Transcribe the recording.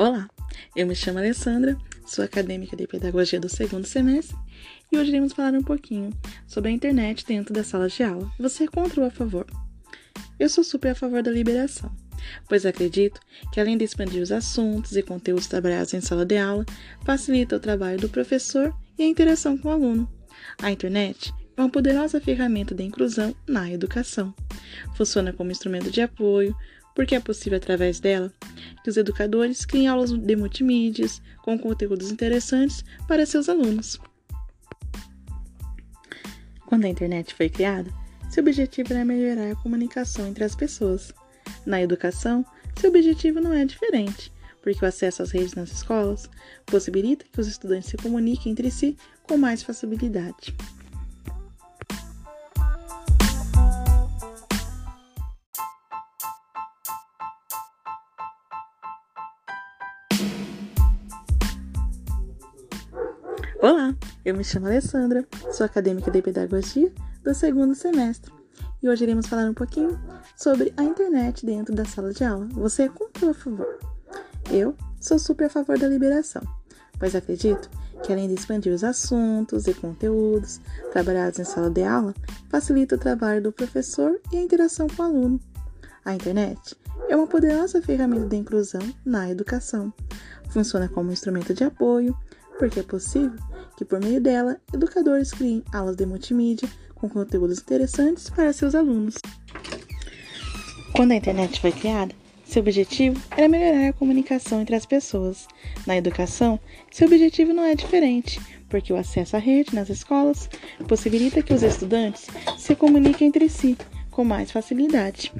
Olá, eu me chamo Alessandra, sou acadêmica de Pedagogia do segundo semestre e hoje iremos falar um pouquinho sobre a internet dentro da sala de aula. Você é contra ou a favor? Eu sou super a favor da liberação, pois acredito que além de expandir os assuntos e conteúdos trabalhados em sala de aula, facilita o trabalho do professor e a interação com o aluno. A internet é uma poderosa ferramenta de inclusão na educação. Funciona como instrumento de apoio, porque é possível através dela que os educadores criem aulas de multimídias com conteúdos interessantes para seus alunos. Quando a internet foi criada, seu objetivo era melhorar a comunicação entre as pessoas. Na educação, seu objetivo não é diferente, porque o acesso às redes nas escolas possibilita que os estudantes se comuniquem entre si com mais facilidade. Olá, eu me chamo Alessandra, sou acadêmica de Pedagogia do segundo semestre e hoje iremos falar um pouquinho sobre a internet dentro da sala de aula. Você é contra ou a favor? Eu sou super a favor da liberação, pois acredito que além de expandir os assuntos e conteúdos trabalhados em sala de aula, facilita o trabalho do professor e a interação com o aluno. A internet é uma poderosa ferramenta de inclusão na educação. Funciona como instrumento de apoio, porque é possível que, por meio dela, educadores criem aulas de multimídia com conteúdos interessantes para seus alunos. Quando a internet foi criada, seu objetivo era melhorar a comunicação entre as pessoas. Na educação, seu objetivo não é diferente, porque o acesso à rede nas escolas possibilita que os estudantes se comuniquem entre si com mais facilidade.